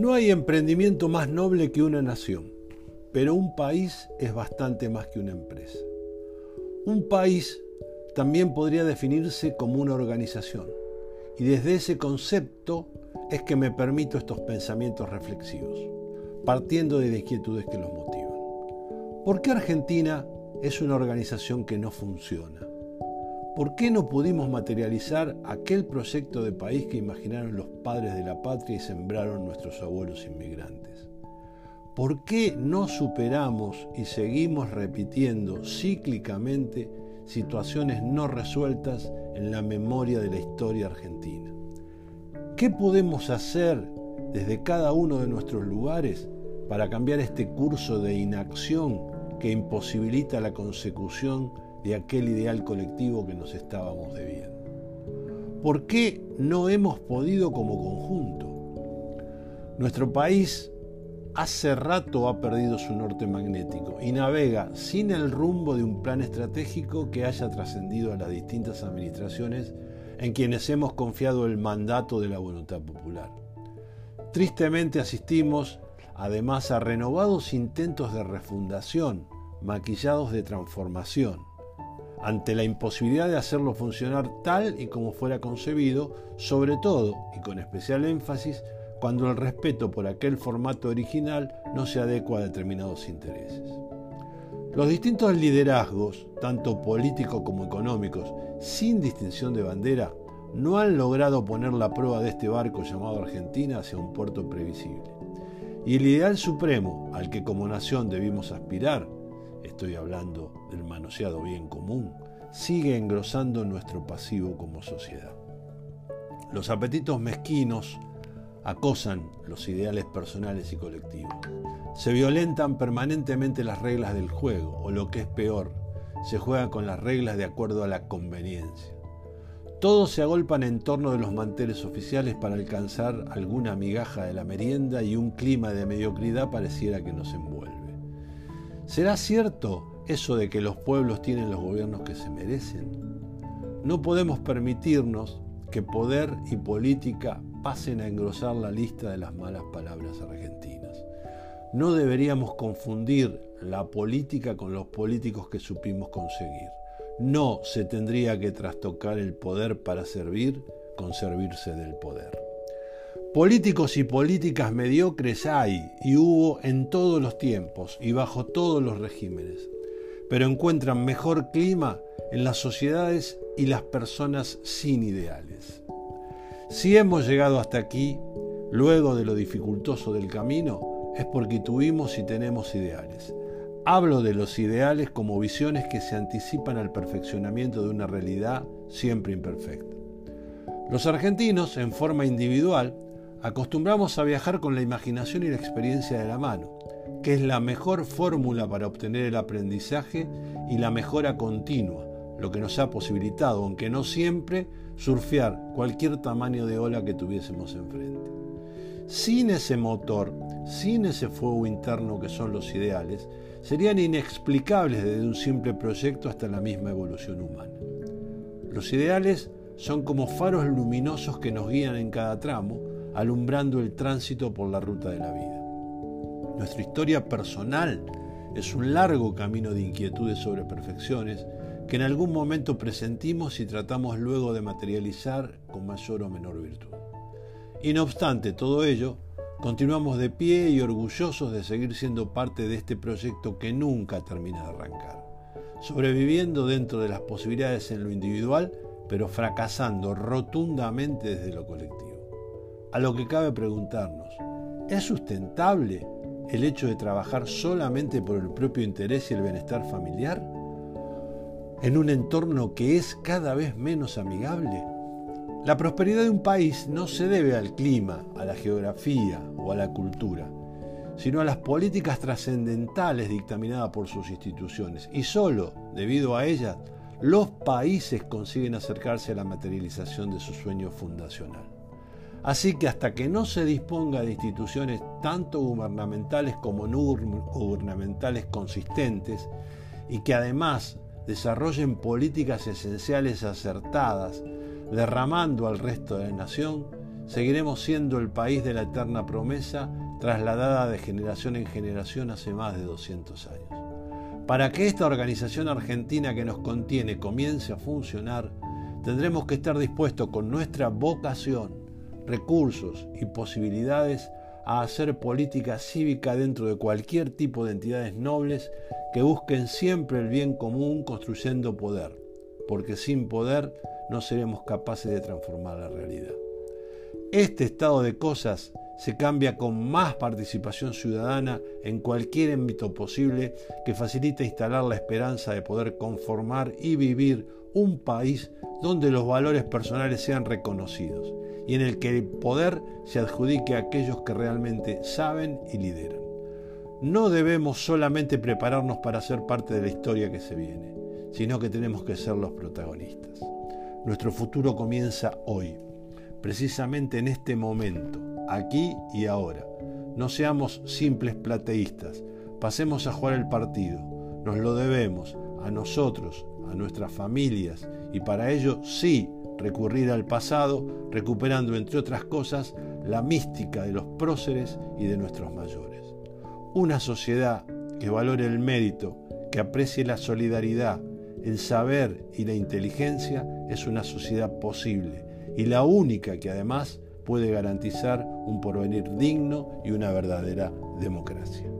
No hay emprendimiento más noble que una nación, pero un país es bastante más que una empresa. Un país también podría definirse como una organización, y desde ese concepto es que me permito estos pensamientos reflexivos, partiendo de inquietudes que los motivan. ¿Por qué Argentina es una organización que no funciona? ¿Por qué no pudimos materializar aquel proyecto de país que imaginaron los padres de la patria y sembraron nuestros abuelos inmigrantes? ¿Por qué no superamos y seguimos repitiendo cíclicamente situaciones no resueltas en la memoria de la historia argentina? ¿Qué podemos hacer desde cada uno de nuestros lugares para cambiar este curso de inacción que imposibilita la consecución de aquel ideal colectivo que nos estábamos debiendo. ¿Por qué no hemos podido como conjunto? Nuestro país hace rato ha perdido su norte magnético y navega sin el rumbo de un plan estratégico que haya trascendido a las distintas administraciones en quienes hemos confiado el mandato de la voluntad popular. Tristemente asistimos además a renovados intentos de refundación, maquillados de transformación, ante la imposibilidad de hacerlo funcionar tal y como fuera concebido, sobre todo y con especial énfasis cuando el respeto por aquel formato original no se adecua a determinados intereses. Los distintos liderazgos, tanto políticos como económicos, sin distinción de bandera, no han logrado poner la prueba de este barco llamado Argentina hacia un puerto previsible. Y el ideal supremo al que como nación debimos aspirar estoy hablando del manoseado bien común, sigue engrosando nuestro pasivo como sociedad. Los apetitos mezquinos acosan los ideales personales y colectivos. Se violentan permanentemente las reglas del juego, o lo que es peor, se juega con las reglas de acuerdo a la conveniencia. Todos se agolpan en torno de los manteles oficiales para alcanzar alguna migaja de la merienda y un clima de mediocridad pareciera que nos envuelve. ¿Será cierto eso de que los pueblos tienen los gobiernos que se merecen? No podemos permitirnos que poder y política pasen a engrosar la lista de las malas palabras argentinas. No deberíamos confundir la política con los políticos que supimos conseguir. No se tendría que trastocar el poder para servir con servirse del poder. Políticos y políticas mediocres hay y hubo en todos los tiempos y bajo todos los regímenes, pero encuentran mejor clima en las sociedades y las personas sin ideales. Si hemos llegado hasta aquí, luego de lo dificultoso del camino, es porque tuvimos y tenemos ideales. Hablo de los ideales como visiones que se anticipan al perfeccionamiento de una realidad siempre imperfecta. Los argentinos, en forma individual, acostumbramos a viajar con la imaginación y la experiencia de la mano, que es la mejor fórmula para obtener el aprendizaje y la mejora continua, lo que nos ha posibilitado, aunque no siempre, surfear cualquier tamaño de ola que tuviésemos enfrente. Sin ese motor, sin ese fuego interno que son los ideales, serían inexplicables desde un simple proyecto hasta la misma evolución humana. Los ideales son como faros luminosos que nos guían en cada tramo, alumbrando el tránsito por la ruta de la vida. Nuestra historia personal es un largo camino de inquietudes sobre perfecciones que en algún momento presentimos y tratamos luego de materializar con mayor o menor virtud. Y no obstante todo ello, continuamos de pie y orgullosos de seguir siendo parte de este proyecto que nunca termina de arrancar, sobreviviendo dentro de las posibilidades en lo individual, pero fracasando rotundamente desde lo colectivo a lo que cabe preguntarnos, ¿es sustentable el hecho de trabajar solamente por el propio interés y el bienestar familiar? ¿En un entorno que es cada vez menos amigable? La prosperidad de un país no se debe al clima, a la geografía o a la cultura, sino a las políticas trascendentales dictaminadas por sus instituciones. Y solo debido a ellas, los países consiguen acercarse a la materialización de su sueño fundacional. Así que hasta que no se disponga de instituciones tanto gubernamentales como no gubernamentales consistentes y que además desarrollen políticas esenciales acertadas, derramando al resto de la nación, seguiremos siendo el país de la eterna promesa trasladada de generación en generación hace más de 200 años. Para que esta organización argentina que nos contiene comience a funcionar, tendremos que estar dispuestos con nuestra vocación, recursos y posibilidades a hacer política cívica dentro de cualquier tipo de entidades nobles que busquen siempre el bien común construyendo poder, porque sin poder no seremos capaces de transformar la realidad. Este estado de cosas se cambia con más participación ciudadana en cualquier ámbito posible que facilite instalar la esperanza de poder conformar y vivir un país donde los valores personales sean reconocidos y en el que el poder se adjudique a aquellos que realmente saben y lideran. No debemos solamente prepararnos para ser parte de la historia que se viene, sino que tenemos que ser los protagonistas. Nuestro futuro comienza hoy, precisamente en este momento, aquí y ahora. No seamos simples plateístas, pasemos a jugar el partido, nos lo debemos a nosotros, a nuestras familias y para ello sí recurrir al pasado, recuperando entre otras cosas la mística de los próceres y de nuestros mayores. Una sociedad que valore el mérito, que aprecie la solidaridad, el saber y la inteligencia es una sociedad posible y la única que además puede garantizar un porvenir digno y una verdadera democracia.